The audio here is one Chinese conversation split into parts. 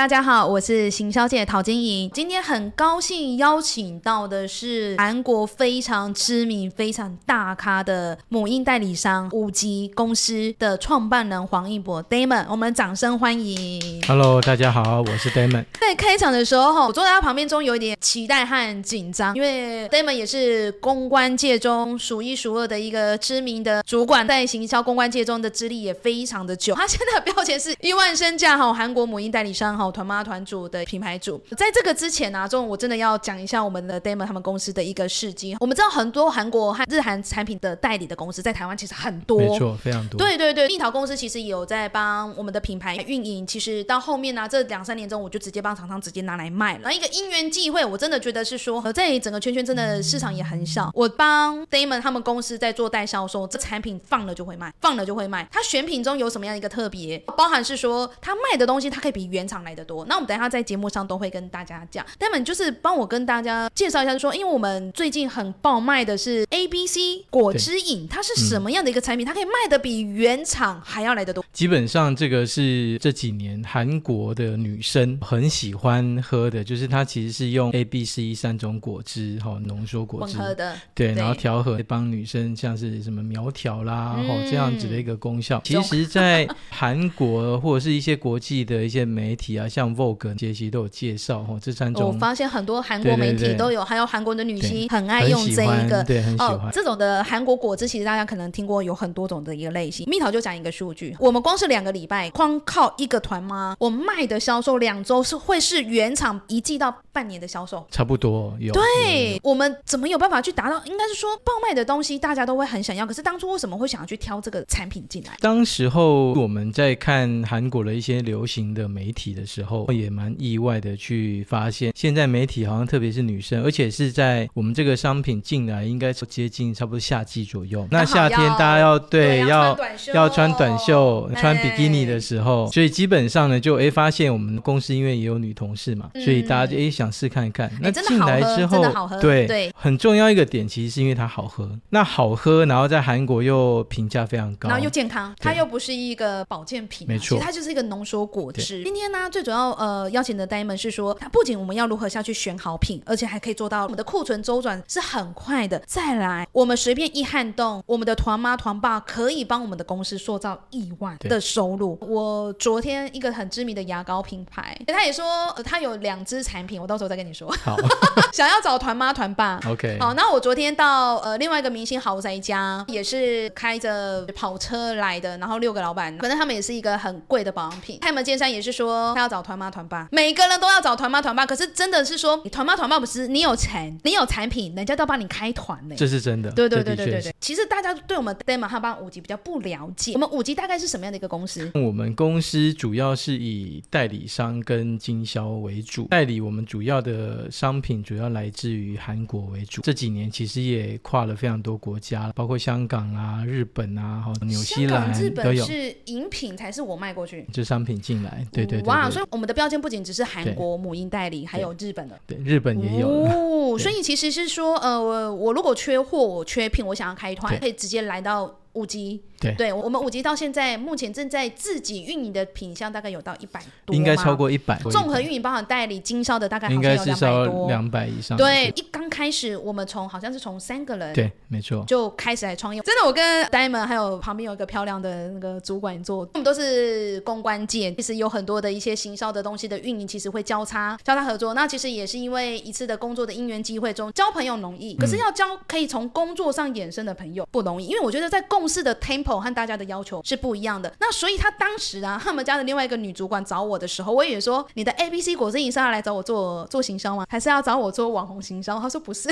大家好，我是行销界陶晶莹。今天很高兴邀请到的是韩国非常知名、非常大咖的母婴代理商五级公司的创办人黄一博 Damon，我们掌声欢迎。Hello，大家好，我是 Damon。在开场的时候，我坐在他旁边中有一点期待和紧张，因为 Damon 也是公关界中数一数二的一个知名的主管，在行销公关界中的资历也非常的久。他现在的标签是亿万身价哈，韩国母婴代理商哈，团妈团主的品牌主。在这个之前呢、中我真的要讲一下我们的 Damon 他们公司的一个事迹。我们知道很多韩国和日韩产品的代理的公司在台湾其实很多，没错，非常多。对对对，蜜桃公司其实也有在帮我们的品牌运营。其实到后面呢、这两三年中，我就直接帮厂商直接拿来卖了。然后一个因缘际会，我真的觉得是说，呃，在整个圈圈真的市场也很小。我帮 Damon 他们公司在做代销售，这产品放了就会卖，放了就会卖。它选品中有什么样的一个特别？包含是说它卖的东西，它可以比原厂来的多。那我们等一下在节目上都会跟大家讲。Damon 就是帮我跟大家介绍一下，就说因为我们最近很爆卖的是 A B C 果汁饮，它是什么样的一个产品？它可以卖的比原厂还要来得多。基本上这个是这几年韩国的女生很喜欢喝的，就是它其实是用 A、B、C 三种果汁，哈、浓缩果汁，混合的，对，然后调和帮女生像是什么苗条啦，这样子的一个功效。其实，在韩国或者是一些国际的一些媒体啊，像 Vogue 杰西都有介绍，哈、这三种我发现很多韩国媒体都有，还有韩国的女星很爱用这一，个。对，很喜哦欢，。这种的韩国果汁，其实大家可能听过有很多种的一个类型。蜜桃就讲一个数据，我们光是两个礼拜，光靠一个团吗，我卖的销售两周是会是原厂一季到半年的销售。差不多有对我们怎么有办法去达到？应该是说爆卖的东西大家都会很想要，可是当初为什么会想要去挑这个产品进来？当时候我们在看韩国的一些流行的媒体的时候，也蛮意外的去发现，现在媒体好像特别是女生，而且是在我们这个商品进来，应该是接近差不多夏季左右。那夏天大家要对要。要穿短袖、穿比基尼的哎时候，所以基本上呢，就诶发现我们公司因为也有女同事嘛，嗯所以大家就诶想试看一看。那真的进来之后对对很重要一个点，其实是因为它好喝。那好喝，然后在韩国又评价非常高，然后又健康，它又不是一个保健品、啊，没错其实它就是一个浓缩果汁。今天呢，最主要呃邀请的 Diamond 是说，它不仅我们要如何下去选好品，而且还可以做到我们的库存周转是很快的。再来，我们随便一撼动，我们的团妈团爸可以帮我们的公司塑造亿万的收入。我昨天一个很知名的牙膏品牌，他也说、呃他有两支产品，我到时候再跟你说。好 想要找团妈团爸，，OK，好，那我昨天到呃另外一个明星豪宅家，也是开着跑车来的，然后六个老板，反正他们也是一个很贵的保养品。开门见山也是说他要找团妈团爸，每个人都要找团妈团爸，可是真的是说你团妈团爸不是你有钱，你有产品，人家都要帮你开团呢。这是真的。对对对对对对，其实大家对我们 Demon 和帮五级比较不了解，我们五级大概是什么样的一个公司？我们公司主要是以代理商跟经销为主，代理我们主要的商品主要来自于韩国为主。这几年其实也跨了非常多国家，包括香港啊、日本啊、哈纽西兰、日兰都有。本是饮品才是我卖过去。就商品进来，对对对哇，对所以我们的标签不仅只是韩对国母婴代理，还有日本的。对，日本也有。哦，所以其实是说，呃，我我如果缺货，我缺品，我想要开团，可以直接来到五级。对我们五级到现在目前正在自己运营的品相大概有到一百多，应该超。过一百，综合运营包含代理经销的大概好应像有两百该至少多。两百以上。对，一刚开始我们从好像是从三个人对，没错。就开始来创业。真的，我跟 Diamond 还有旁边有一个漂亮的那个主管做，我们都是公关界，其实有很多的一些行销的东西的运营，其实会交叉交叉合作。那其实也是因为一次的工作的因缘机会中，交朋友容易，可是要交可以从工作上衍生的朋友不容易，因为我觉得在共事的 tempo 和大家的要求是不一样的。那所以他当时啊，他们家的另外一个女主管找我的时候，我也说你的 A B C 果真营是要来找我做做行销吗？还是要找我做网红行销？他说不是。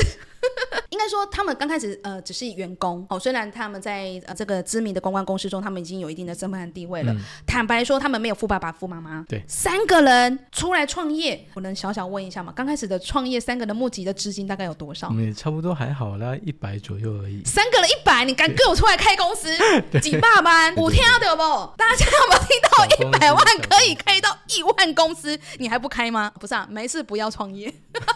应该说，他们刚开始呃只是员工哦，虽然他们在呃这个知名的公关公司中，他们已经有一定的身份和地位了。坦白说，他们没有富爸爸、富妈妈，对，三个人出来创业，我能小小问一下吗？刚开始的创业，三个人募集的资金大概有多少？也差不多还好啦，一百左右而已。三个人一百，你敢给我出来开公司？几百万？五天要得不？大家有没有听到？一百万可以开到亿万公司，你还不开吗？不是啊，没事，不要创业。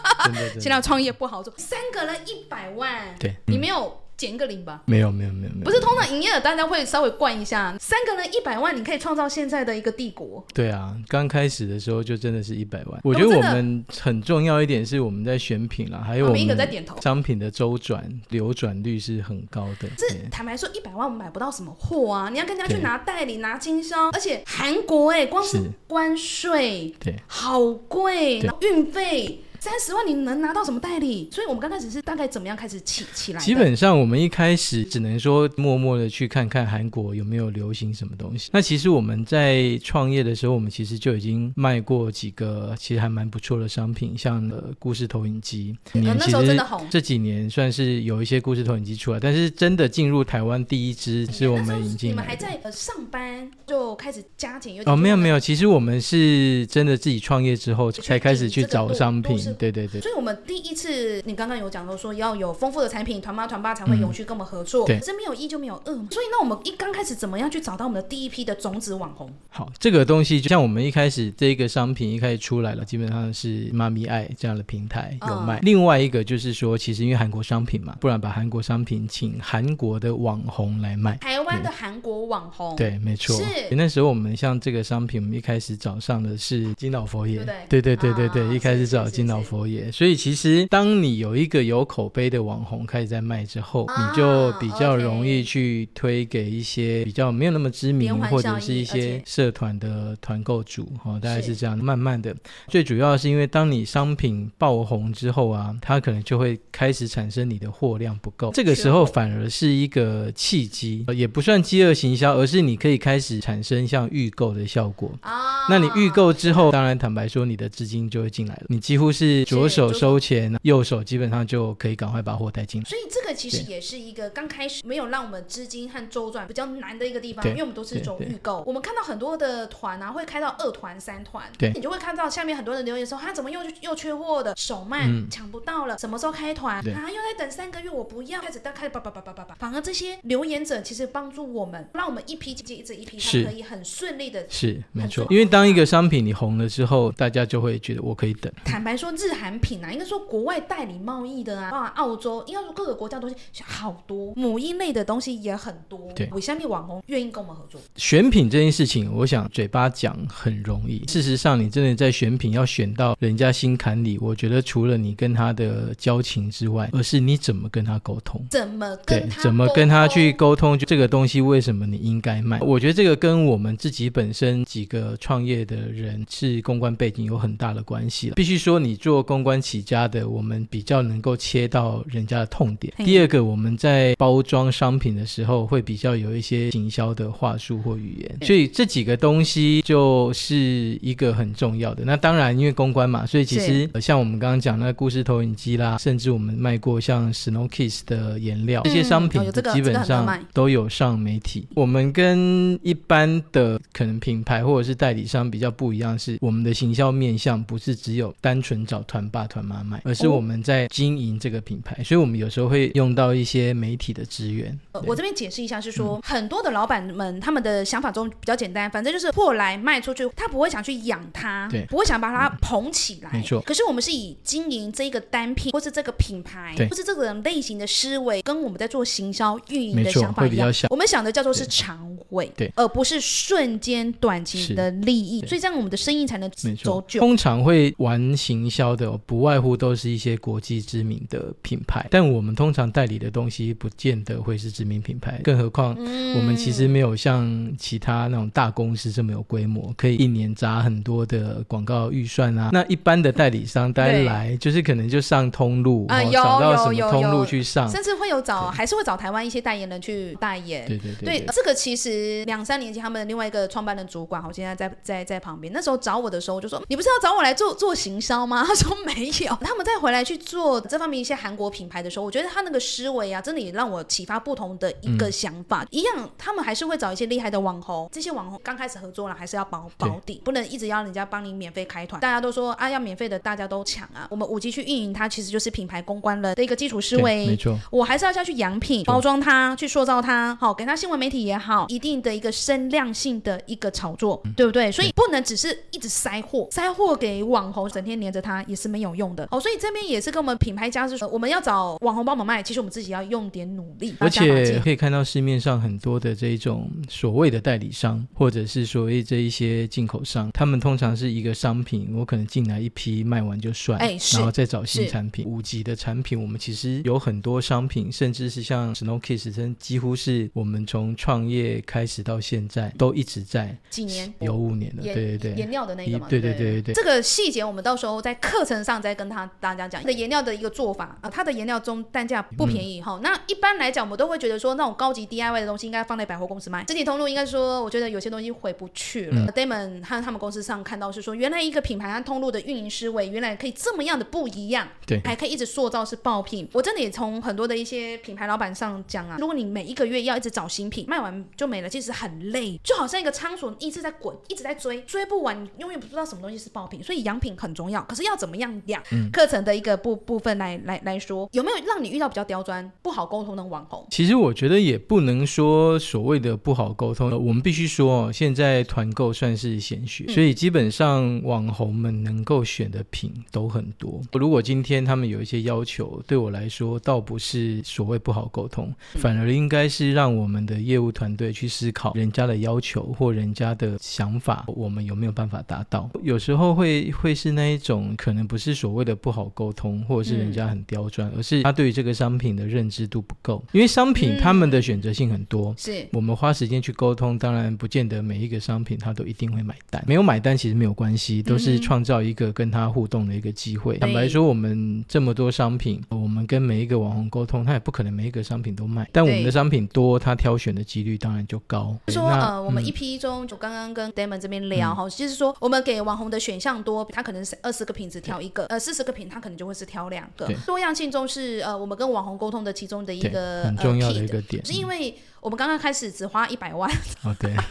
现在创业不好做，三个人一百万，对，你没有。减个零吧，没有没有没有没有，不是通常营业额大家会稍微灌一下，三个人一百万，你可以创造现在的一个帝国。对啊，刚开始的时候就真的是一百万。我觉得我们很重要一点是我们在选品啦，还有我们商品的周转流转率是很高的。这坦白说，一百万我们买不到什么货啊，你要跟人家去拿代理拿经销，而且韩国哎，光是关税对，好贵，运费。三十万你能拿到什么代理？所以我们刚开始是大概怎么样开始起起来？基本上我们一开始只能说默默的去看看韩国有没有流行什么东西。那其实我们在创业的时候，我们其实就已经卖过几个其实还蛮不错的商品，像呃故事投影机。那时候真的红。这几年算是有一些故事投影机出来，但是真的进入台湾第一支是我们引进。你们还在呃上班就开始加紧？哦，没有没有，其实我们是真的自己创业之后才开始去找商品。对对对，所以我们第一次，你刚刚有讲到说要有丰富的产品，团妈团爸才会永续跟我们合作。对，这没有一就没有二嘛。所以那我们一刚开始怎么样去找到我们的第一批的种子网红？好，这个东西就像我们一开始这个商品一开始出来了，基本上是妈咪爱这样的平台有卖。另外一个就是说，其实因为韩国商品嘛，不然把韩国商品请韩国的网红来卖。台湾的韩国网红，对，没错。是那时候我们像这个商品，我们一开始找上的是金老佛爷，对对对对对，一开始找金老佛爷。所以其实，当你有一个有口碑的网红开始在卖之后，你就比较容易去推给一些比较没有那么知名或者是一些社团的团购主，哦，大概是这样。慢慢的，最主要是因为当你商品爆红之后啊，它可能就会开始产生你的货量不够，这个时候反而是一个契机，也不算饥饿行销，而是你可以开始产生像预购的效果。啊，那你预购之后，当然坦白说，你的资金就会进来了，你几乎是着手。手收钱，右手基本上就可以赶快把货带进来。所以这个其实也是一个刚开始没有让我们资金和周转比较难的一个地方，因为我们都是走预购。我们看到很多的团啊，会开到二团、三团，对，你就会看到下面很多人留言说，他怎么又又缺货的，手慢，抢不到了，什么时候开团啊？又在等三个月，我不要，开始开始叭叭叭叭叭叭。反而这些留言者其实帮助我们，让我们一批接着一批，它可以很顺利的，是没错。因为当一个商品你红了之后，大家就会觉得我可以等。坦白说，日韩品啊，应该说国外代理贸易的啊，包括澳洲，应该说各个国家东西好多，母婴类的东西也很多。对，我相信网红愿意跟我们合作？选品这件事情，我想嘴巴讲很容易，事实上你真的在选品要选到人家心坎里，我觉得除了你跟他的交情之外，而是你怎么跟他沟通，怎么对，怎么跟他去沟通，就这个东西为什么你应该卖？我觉得这个跟我们自己本身几个创业的人是公关背景有很大的关系了。必须说，你做公关起家的。我们比较能够切到人家的痛点。第二个，我们在包装商品的时候，会比较有一些行销的话术或语言。所以这几个东西就是一个很重要的。那当然，因为公关嘛，所以其实像我们刚刚讲那故事投影机啦，甚至我们卖过像 Snow Kiss 的颜料这些商品，基本上都有上媒体。我们跟一般的可能品牌或者是代理商比较不一样，是我们的行销面向不是只有单纯找团爸团妈卖，而是。我们在经营这个品牌，所以我们有时候会用到一些媒体的资源。我这边解释一下，是说很多的老板们他们的想法中比较简单，反正就是货来卖出去，他不会想去养它，对，不会想把它捧起来。没错。可是我们是以经营这个单品，或是这个品牌，或是这个类型的思维，跟我们在做行销运营的想法一样。我们想的叫做是长尾，对，而不是瞬间短期的利益。所以这样我们的生意才能走久。通常会玩行销。销的，不外乎都是一些国际知名的品牌，但我们通常代理的东西不见得会是知名品牌，更何况我们其实没有像其他那种大公司这么有规模，可以一年砸很多的广告预算啊。那一般的代理商大家来就是可能就上通路啊，找到什么通路去上，甚至会有找还是会找台湾一些代言人去代言。对对对，对这个其实两三年前他们另外一个创办人主管，我现在在在在旁边，那时候找我的时候我就说，你不是要找我来做做行销吗？他说没有。他们再回来去做这方面一些韩国品牌的时候，我觉得他那个思维啊，真的也让我启发不同的一个想法。一样，他们还是会找一些厉害的网红，这些网红刚开始合作了，还是要保保底，不能一直要人家帮你免费开团。大家都说啊，要免费的大家都抢啊。我们五 G 去运营它，其实就是品牌公关了的一个基础思维。没错，我还是要下去养品，包装它，去塑造它，好给它新闻媒体也好，一定的一个声量性的一个炒作，对不对？所以不能只是一直塞货，塞货给网红，整天黏着它也是没有用的。哦，所以这边也是跟我们品牌家是说，我们要找网红帮我们卖，其实我们自己要用点努力。而且可以看到市面上很多的这种所谓的代理商，或者是所谓这一些进口商，他们通常是一个商品，我可能进来一批卖完就算，哎，然后再找新产品。五级的产品，我们其实有很多商品，甚至是像 Snow Kiss，真几乎是我们从创业开始到现在都一直在几年有五年了，对对对，颜料的那个嘛，对对对对对，这个细节我们到时候在课程上再跟他大家讲。的颜料的一个做法啊，它的颜料中单价不便宜哈。那一般来讲，我们都会觉得说，那种高级 DIY 的东西应该放在百货公司卖。实体通路应该说，我觉得有些东西回不去了。Damon 和他们公司上看到是说，原来一个品牌和通路的运营思维，原来可以这么样的不一样，对，还可以一直塑造是爆品。我真的也从很多的一些品牌老板上讲啊，如果你每一个月要一直找新品，卖完就没了，其实很累，就好像一个仓鼠一直在滚，一直在追，追不完，永远不知道什么东西是爆品。所以养品很重要，可是要怎么样养？课程的一个部部分来来来说，有没有让你遇到比较刁钻、不好沟通的网红？其实我觉得也不能说所谓的不好沟通，我们必须说，现在团购算是显学，所以基本上网红们能够选的品都很多。如果今天他们有一些要求，对我来说倒不是所谓不好沟通，反而应该是让我们的业务团队去思考人家的要求或人家的想法，我们有没有办法达到？有时候会会是那一种，可能不是所谓的不好沟通，或者是人家很刁钻，而是他对于这个商品的认知度不够。因为商品他们的选择性很多，是我们花时间去沟通，当然不见得每一个商品他都一定会买单。没有买单其实没有关系，都是创造一个跟他互动的一个机会。坦白说，我们这么多商品，我们跟每一个网红沟通，他也不可能每一个商品都卖。但我们的商品多，他挑选的几率当然就高。说呃，我们一批中就刚刚跟 Damon 这边聊哈，就是说我们给网红的选项多，他可能是二十个品质挑一个，呃，四十个品他可能就会是挑两个。多样性中是呃，我们跟网红沟通的其中的一个很重要的一个点，是因为我们刚刚开始只花一百万。哦，对。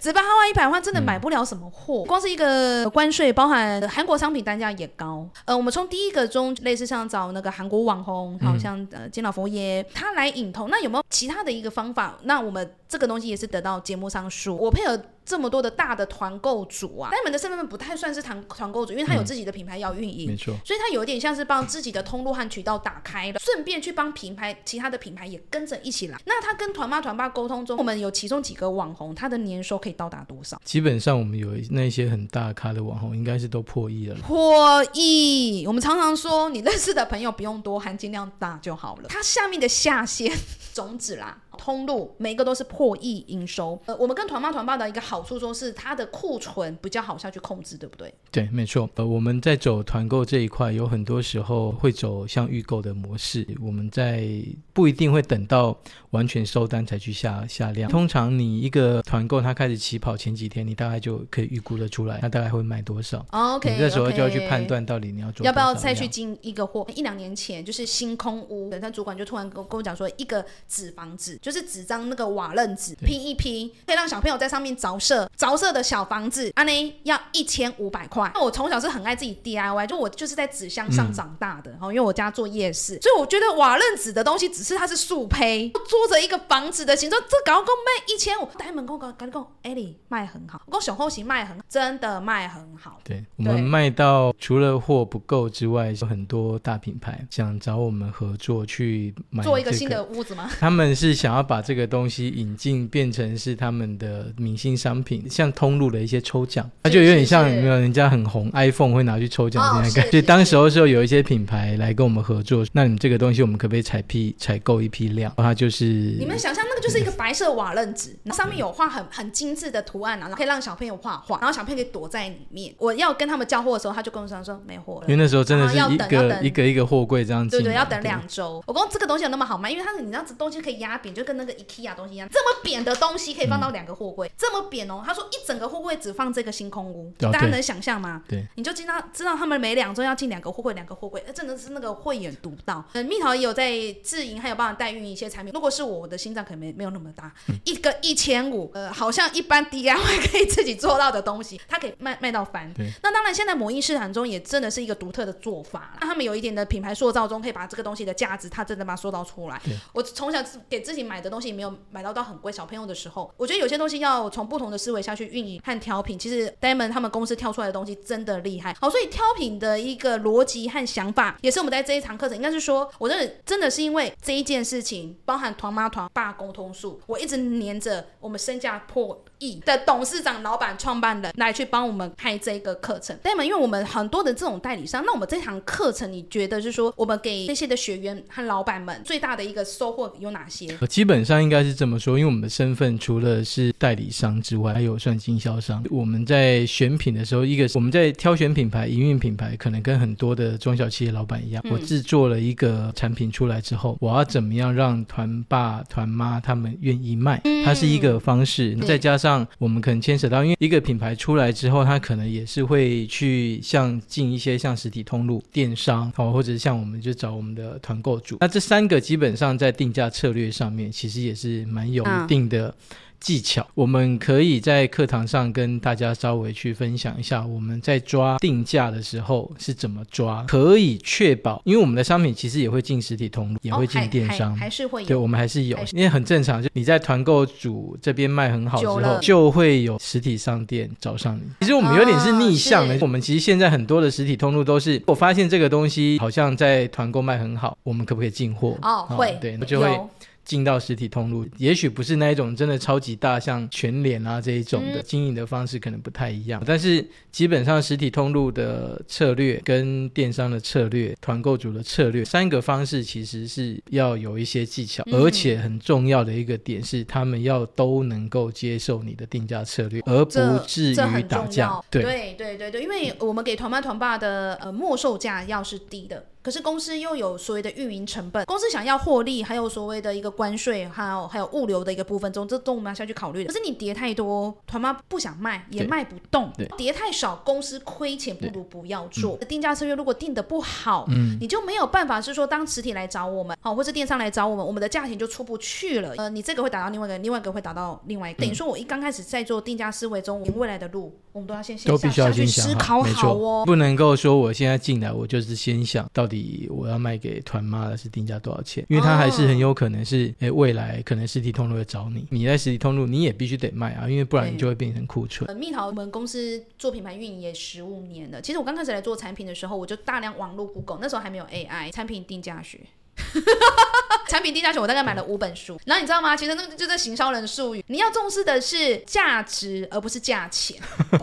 只花花一百万，真的买不了什么货。光是一个关税，包含韩国商品单价也高。呃，我们从第一个中，类似像找那个韩国网红，好像呃金老佛爷，他来引头。那有没有其他的一个方法？那我们这个东西也是得到节目上说，我配合。这么多的大的团购主啊，但他们的身份不太算是团团购主，因为他有自己的品牌要运营，没错，所以他有点像是帮自己的通路和渠道打开了，顺便去帮品牌其他的品牌也跟着一起来。那他跟团妈团爸沟通中，我们有其中几个网红，他的年收可以到达多少？基本上我们有那些很大咖的网红，应该是都破亿了。破亿，我们常常说，你认识的朋友不用多，含金量大就好了。它下面的下限 种子啦。通路每一个都是破亿营收，呃，我们跟团妈团爸的一个好处说是它的库存比较好下去控制，对不对？对，没错。呃，我们在走团购这一块，有很多时候会走像预购的模式，我们在不一定会等到完全收单才去下下量。通常你一个团购它开始起跑前几天，你大概就可以预估的出来，它大概会卖多少。OK，你这时候就要去判断到底你要做要不要再去进一个货。一两年前就是星空屋，他主管就突然跟跟我讲说，一个纸房子就。就是纸张那个瓦楞纸拼一拼，可以让小朋友在上面着色，着色的小房子，安呢要一千五百块。那我从小是很爱自己 DIY，就我就是在纸箱上长大的，哦，因为我家做夜市，所以我觉得瓦楞纸的东西只是它是素胚，做着一个房子的形状，这搞个卖一千五，大门口搞赶紧讲，艾莉卖很好，我小后型卖很好真的卖很好。对我们卖到除了货不够之外，有很多大品牌想找我们合作去买做一个新的屋子吗？他们是想要。要把这个东西引进，变成是他们的明星商品，像通路的一些抽奖，它就有点像有没有人家很红 iPhone 会拿去抽奖哦这样的感觉。当时候时候有一些品牌来跟我们合作，那你们这个东西我们可不可以采批采购一批量？然后它就是你们想象那个就是一个白色瓦楞纸，上面有画很 很精致的图案啊，然后可以让小朋友画画，然后小朋友可以躲在里面。我要跟他们交货的时候，他就跟我说说没货了因为。那时候真的是一个一个一个货柜这样子，对对，要等两周。我说这个东西有那么好卖，因为它是你知道这东西可以压扁，就跟那个 IKEA 东西一样，这么扁的东西可以放到两个货柜，这么扁哦。他说一整个货柜只放这个星空屋，大家能想象吗？对，你就知道知道他们每两周要进两个货柜，两个货柜，呃真的是那个慧眼独到。嗯，蜜桃也有在自营，还有帮忙代运一些产品。如果是我，我的心脏可能没没有那么大，嗯一个一千五，呃，好像一般 DIY 可以自己做到的东西，它可以卖卖到翻。对那当然，现在母婴市场中也真的是一个独特的做法啦。那他们有一点的品牌塑造中，可以把这个东西的价值，它真的把它塑造出来对。我从小给自己买的东西没有买到到很贵，小朋友的时候，我觉得有些东西要从不同的思维下去运营和挑品。其实 Diamond 他们公司跳出来的东西真的厉害。好，所以挑品的一个逻辑和想法，也是我们在这一堂课程，应该是说，我真的真的是因为这一件事情，包含团妈团爸沟通术，我一直黏着我们身价破亿的董事长、老板、创办人来去帮我们开这个课程。Demon，因为我们很多的这种代理商，那我们这堂课程，你觉得是说我们给这些的学员和老板们最大的一个收获有哪些？呃基本上应该是这么说，因为我们的身份除了是代理商之外，还有算经销商。我们在选品的时候，一个我们在挑选品牌、营运品牌，可能跟很多的中小企业老板一样，嗯我制作了一个产品出来之后，我要怎么样让团爸、团妈他们愿意卖，它是一个方式。再加上我们可能牵扯到，因为一个品牌出来之后，它可能也是会去像进一些像实体通路、电商哦，或者是像我们就找我们的团购主。那这三个基本上在定价策略上面，其实也是蛮有嗯。一定的。技巧，我们可以在课堂上跟大家稍微去分享一下，我们在抓定价的时候是怎么抓，可以确保，因为我们的商品其实也会进实体通路，也会进电商，还还是会对，我们还是有，是。因为很正常，就你在团购组这边卖很好之后，就会有实体商店找上你。其实我们有点是逆向的，哦我们其实现在很多的实体通路都是，我发现这个东西好像在团购卖很好，我们可不可以进货？哦，会对，就会有进到实体通路，也许不是那一种真的超级大，像全联啊这一种的、嗯。经营的方式可能不太一样，但是基本上实体通路的策略跟电商的策略、团购组的策略三个方式其实是要有一些技巧，嗯。而且很重要的一个点是，他们要都能够接受你的定价策略，而不至于打架。对。对对对对，因为我们给团妈团爸的呃末售价要是低的，可是公司又有所谓的运营成本，公司想要获利，还有所谓的一个关税，还有还有物流的一个部分中，这都我们要下去考虑的。可是你叠太多，团妈不想卖，也卖不动对；叠太少，公司亏钱，不如不要做。定价策略如果定的不好，嗯，你就没有办法是说，当实体来找我们，好，或是电商来找我们，我们的价钱就出不去了。呃，你这个会打到另外一个，另外一个会打到另外一个。等于说，我一刚开始在做定价思维中，我未来的路，我们都要先先都必须要下去思考好哦。不能够说我现在进来，我就是先想到底我要卖给团妈的是定价多少钱，因为它还是很有可能是，诶未来可能实体通路会找你，你在实体通路你也必须得卖啊，因为不然你就会变成库存。呃，蜜桃我们公司做品牌运营也十五年了。其实我刚开始来做产品的时候，我就大量网络 Google，那时候还没有 AI 产品定价学。产品定价学，我大概买了五本书。然后你知道吗？其实那个就是行销人的术语，你要重视的是价值，而不是价钱。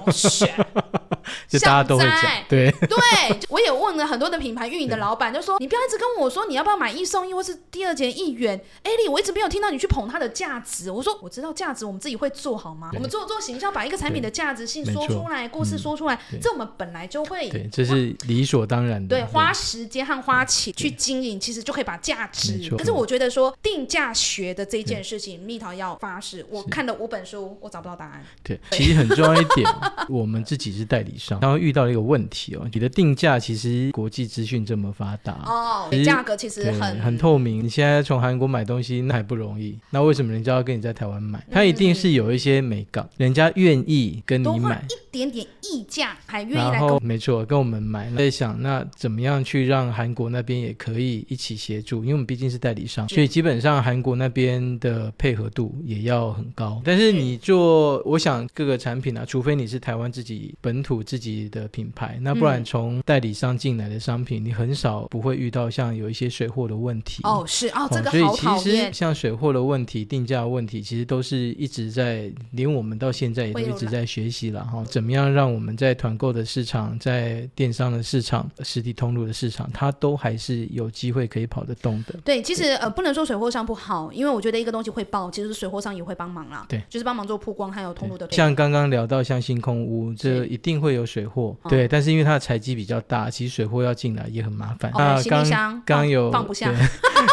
就大家都会讲，对，对，我也问了很多的品牌运营的老板，就说你不要一直跟我说你要不要买一送一，或是第二件一元。艾莉，我一直没有听到你去捧它的价值。我说我知道价值，我们自己会做好吗？我们做做行销，把一个产品的价值性说出来，故事嗯。说出来，这我们本来就会对，这是理所当然的。对，花时间和花钱去经营，其实就可以把价值可是我觉得说定价学的这件事情，蜜桃要发誓，我看了五本书，我找不到答案。对，其实很重要一点，我们自己是代理商，然后遇到了一个问题哦，你的定价其实国际资讯这么发达。哦价格其实，很很透明。你现在从韩国买东西那还不容易，那为什么人家要跟你在台湾买？他一定是有一些美感，人家愿意跟你买。一点点溢价，还愿意来后没错，跟我们买，在想那怎么样去让韩国那边也可以一起协助，因为我们毕竟是代理商，所以基本上韩国那边的配合度也要很高。但是你做，我想各个产品啊，除非你是台湾自己本土自己的品牌。那不然嗯从代理商进来的商品，你很少不会遇到像有一些水货的问题。哦，是哦，这个所以好讨其实。像水货的问题、定价问题，其实都是一直在，连我们到现在也都一直在学习了哈。怎么样让我们在团购的市场、在电商的市场、实体通路的市场，它都还是有机会可以跑得动的。对，其实呃，不能说水货商不好，因为我觉得一个东西会爆，其实水货商也会帮忙啦。对，就是帮忙做曝光，还有通路的像刚刚聊到像星空屋，这一定会有水货，哦对，但是因为它的采集比较大，其实水货要进来也很麻烦。哦那行李刚箱刚有放不下对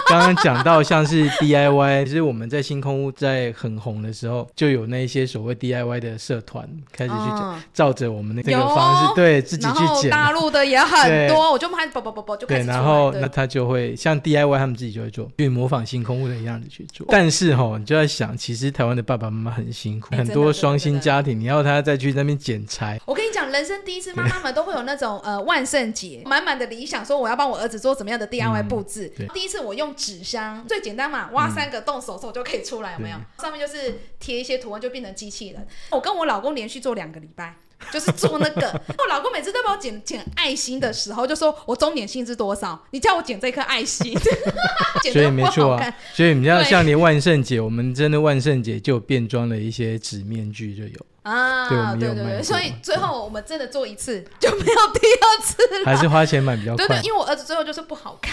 刚刚讲到像是 DIY，其实我们在星空屋在很红的时候，就有那一些所谓 DIY 的社团开始去照着我们的这有个方式，对自己去剪。后大陆的也很多，我就拍啵啵啵啵就开对，然后那他就会像 DIY，他们自己就会做，去模仿星空屋的样子去做。但是哈，你就在想，其实台湾的爸爸妈妈很辛苦，很多双薪家庭，你要他再去那边剪裁，我跟你讲，人生第一次，妈妈们都会有那种呃万圣节满满的理想，说我要帮我儿子做怎么样的 DIY 布置。对第一次我用纸箱，最简单嘛，挖三个洞，手手就可以出来，有没有？上面就是贴一些图案，就变成机器人。我跟我老公连续做两个礼拜。就是做那个，我老公每次都帮我剪剪爱心的时候，就说我终点薪是多少？你叫我剪这颗爱心，剪所以没错啊。所以你要对像连万圣节，我们真的万圣节就有变装了一些纸面具就有，啊，对对对，卖所以最后我们真的做一次 就没有第二次了。还是花钱买比较快对对，。因为我儿子最后就是不好看，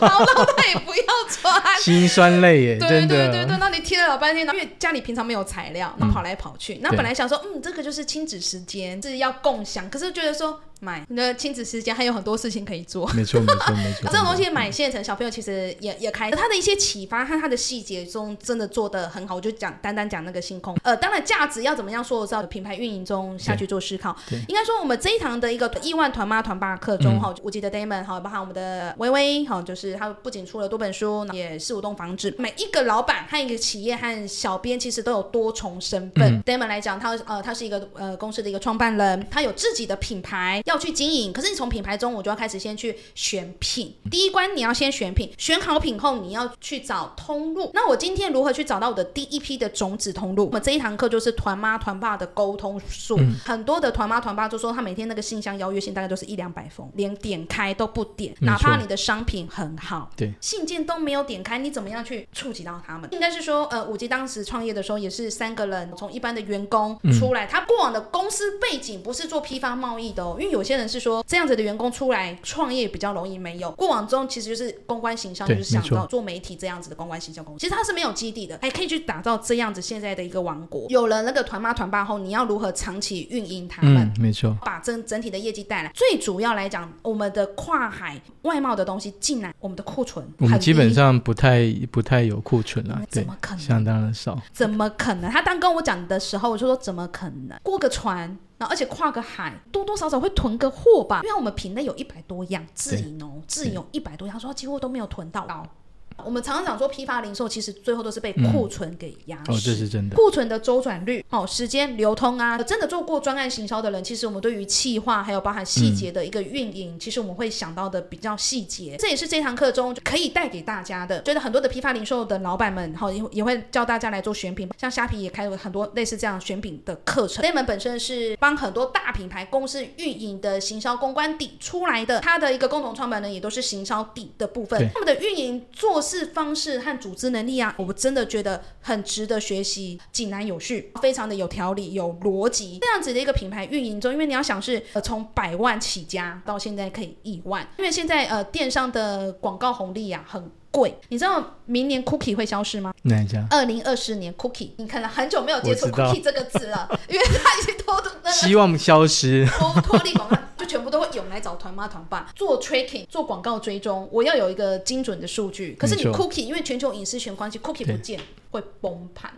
然后让他也不要穿。心酸泪耶，对。对对对，那你贴了老半天，因为家里平常没有材料，那嗯跑来跑去，那本来想说，嗯，这个就是亲子时间是要共享，可是觉得说买你的亲子时间还有很多事情可以做。没错没错没错。这种东西买现成，小朋友其实也也开，他的一些启发和他的细节中真的做的很好。我就讲单单讲那个星空，呃，当然价值要怎么样说，我知道品牌运营中下去做思考对。应该说我们这一堂的一个亿万团妈团爸课嗯中哈，我记得 Damon 哈，包含我们的微微哈，就是他不仅出了多本书，也四五栋房子。每一个老板和一个企业和小编其实都有多重身份。Damon 来讲，他呃他是一个呃公司的一个创办人，他有自己的品牌要去经营，可是你从品牌中我就要开始先去选品。第一关你要先选品，选好品后你要去找通路。那我今天如何去找到我的第一批的种子通路？我们这一堂课就是团妈团爸的沟通术。很多的团妈团爸就说他每天那个信箱邀约信大概都是一两百封，连点开都不点，哪怕你的商品很好，对，信件都没有点开，你怎么样去触及到他们？应该是说，呃，五级当时创业的时候也是三个人从一般的员工出来，他过往的公司背景不是做批发贸易的哦，因为有些人是说这样子的员工出来创业比较容易没有，过往中其实就是公关形象，就是想到做媒体这样子的公关形象公司，其实它是没有基地的，还可以去打造这样子现在的一个王国。有了那个团妈团爸后，你要如何长期运营他们？嗯，没错。把整整体的业绩带来。最主要来讲，我们的跨海外贸的东西进来，我们的库存我们基本上不太不太有库存啦，对怎么，可能相当的少。怎么可能？他当跟我讲的时候，我就说怎么可能？过个船，然后而且跨个海，多多少少会囤个货吧？因为我们品类有一百多样，自营哦，自营有一百多样，他说他几乎都没有囤到。我们常常讲说批发零售，其实最后都是被库存给压哦，这是真的。库存的周转率、哦，时间流通啊，真的做过专案行销的人，其实我们对于企划还有包含细节的一个运营，其实我们会想到的比较细节。这也是这堂课中可以带给大家的。觉得很多的批发零售的老板们，哈、也也会教大家来做选品，像虾皮也开了很多类似这样选品的课程。那门本身是帮很多大品牌公司运营的行销公关底出来的，它的一个共同创办人也都是行销底的部分。他们的运营做事方式和组织能力啊，我真的觉得很值得学习，井然有序，非常的有条理、有逻辑。这样子的一个品牌运营中，因为你要想是呃从百万起家到现在可以亿万，因为现在呃电商的广告红利啊很贵，你知道明年 Cookie 会消失吗？哪一家？二零二四年 Cookie，你可能很久没有接触 Cookie 这个字了，因为它已经偷偷那个希望消失。脱脱离广告，就全部都会涌来找团妈团爸做 tracking，做广告追踪。我要有一个精准的数据，可是你 cookie 因为全球隐私权关系，cookie 不见会崩盘。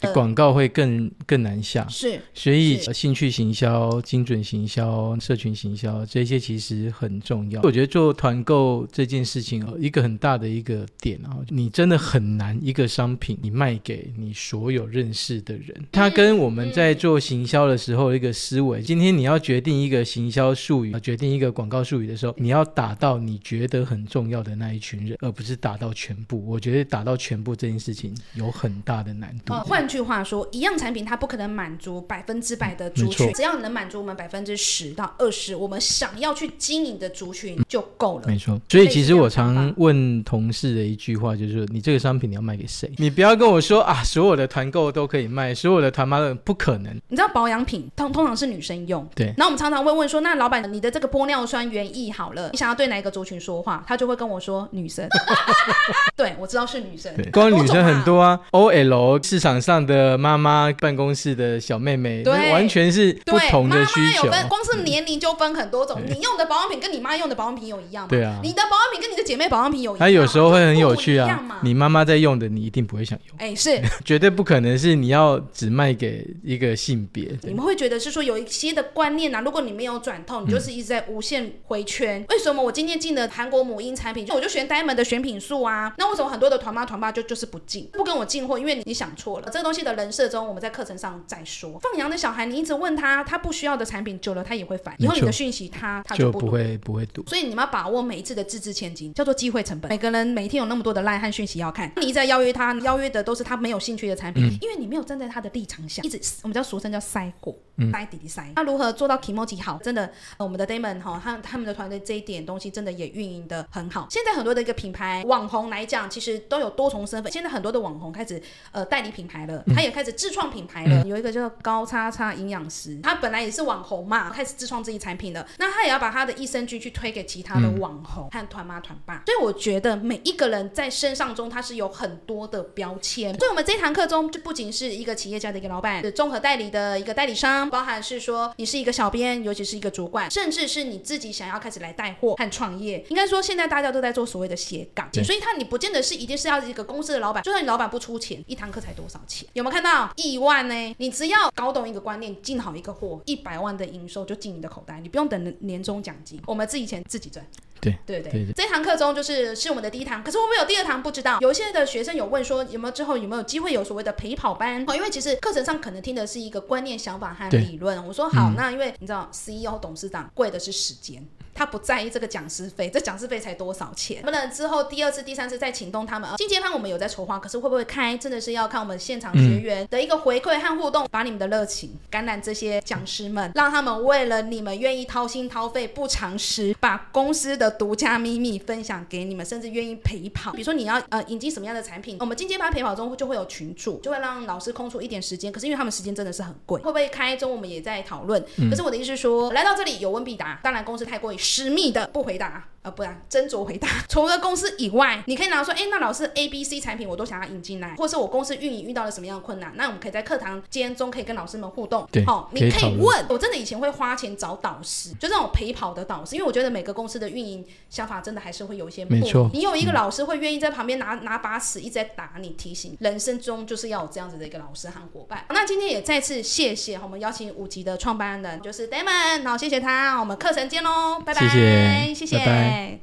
呃广告会更更难下，是所以兴趣行销、精准行销、社群行销这些其实很重要。我觉得做团购这件事情哦，一个很大的一个点啊，你真的很难一个商品你卖给你所有认识的人。它跟我们在做行销的时候一个思维，今天你要决定一个行销术语，决定一个广告术语的时候，你要打到你觉得很重要的那一群人，而不是打到全部。我觉得打到全部这件事情有很大的难度。呃，换句话说，一样产品它不可能满足百分之百的族群，只要你能满足我们百分之十到二十，我们想要去经营的族群就够了。没错，所以其实我常问同事的一句话就是说：你这个商品你要卖给谁？你不要跟我说啊，所有的团购都可以卖，所有的团妈的不可能。你知道保养品通通常是女生用，对然后我们常常会问说，那老板你的这个玻尿酸原液好了，你想要对哪一个族群说话？他就会跟我说女生。对，我知道是女生对，，光女生很多多啊，OL 市场上的妈妈、办公室的小妹妹，对完全是不同的需求妈妈有。分，光是年龄就分很多种。你用的保养品跟你妈用的保养品有一样吗？对啊你的保养品跟你的姐妹保养品有一样有时候会很有趣啊你妈妈在用的，你一定不会想用，哎，是 绝对不可能是你要只卖给一个性别。你们会觉得是说有一些的观念啊，如果你没有转透，你就是一直在无限回圈。为什么我今天进的韩国母婴产品，就我就选 Diamond 的选品数啊？那为什么很多的团妈团爸就就是不进，不跟我进货？因为你你想错了，这个东西的人设中，我们在课程上再说。放羊的小孩，你一直问他，他不需要的产品，久了他也会烦。以后你的讯息他他不。就不会不会读。所以你们要把握每一次的字字千金，叫做机会成本。每个人每天有那么多的赖汉讯息要看，你一直在邀约他，邀约的都是他没有兴趣的产品，因为你没有站在他的立场想，一直我们叫俗称叫塞货，塞底底塞。那如何做到 k i m o j i 好？真的，呃我们的 Damon 哈，他他们的团队这一点东西真的也运营的很好。现在很多的一个品牌网红来讲，其实都有多重身份。现在很多的网红开始呃代理品牌了，他也开始自创品牌了。有一个叫高叉叉营养师，他本来也是网红嘛，开始自创自己产品了。那他也要把他的益生菌去推给其他的网红和团妈团爸。所以我觉得每一个人在身上中，他是有很多的标签。所以我们这堂课中，就不仅是一个企业家的一个老板，是综合代理的一个代理商，包含是说你是一个小编，尤其是一个主管，甚至是你自己想要开始来带货和创业。应该说现在大家都在做所谓的斜杠，所以他你不见得是一定是要一个公司的老板，就算你老板不出钱，一堂课才多少钱？有没有看到亿万呢？你只要搞懂一个观念，进好一个货，一百万的营收就进你的口袋，你不用等年终奖金，我们自己钱自己赚。对对对对对这堂课中就是是我们的第一堂，可是会不会有第二堂不知道。有一些的学生有问说有没有之后有没有机会有所谓的陪跑班？哦，因为其实课程上可能听的是一个观念、想法和理论。我说好，那因为你知道 CEO 董事长贵的是时间。他不在意这个讲师费，这讲师费才多少钱？能不能之后第二次、第三次再请动他们？呃进阶班我们有在筹划，可是会不会开，真的是要看我们现场学员的一个回馈和互动，把你们的热情感染这些讲师们，让他们为了你们愿意掏心掏肺、不偿失，把公司的独家秘密分享给你们，甚至愿意陪跑。比如说你要呃引进什么样的产品，我们进阶班陪跑中就会有群主，就会让老师空出一点时间。可是因为他们时间真的是很贵，会不会开中我们也在讨论。可是我的意思是说，来到这里有问必答，当然公司太过于私密的不回答。呃，不然斟酌回答。除了公司以外，你可以拿说，哎，那老师 A、B、C 产品我都想要引进来，或者是我公司运营遇到了什么样的困难，那我们可以在课堂间中可以跟老师们互动。对好、你可以问。我真的以前会花钱找导师，就这种陪跑的导师，因为我觉得每个公司的运营想法真的还是会有一些不没错你有一个老师会愿意在旁边拿拿把尺一直在打你提醒，人生中就是要有这样子的一个老师和伙伴。那今天也再次谢谢我们邀请五级的创办人就是 Damon，好谢谢他，我们课程见喽，拜拜，谢谢谢谢拜拜 Okay.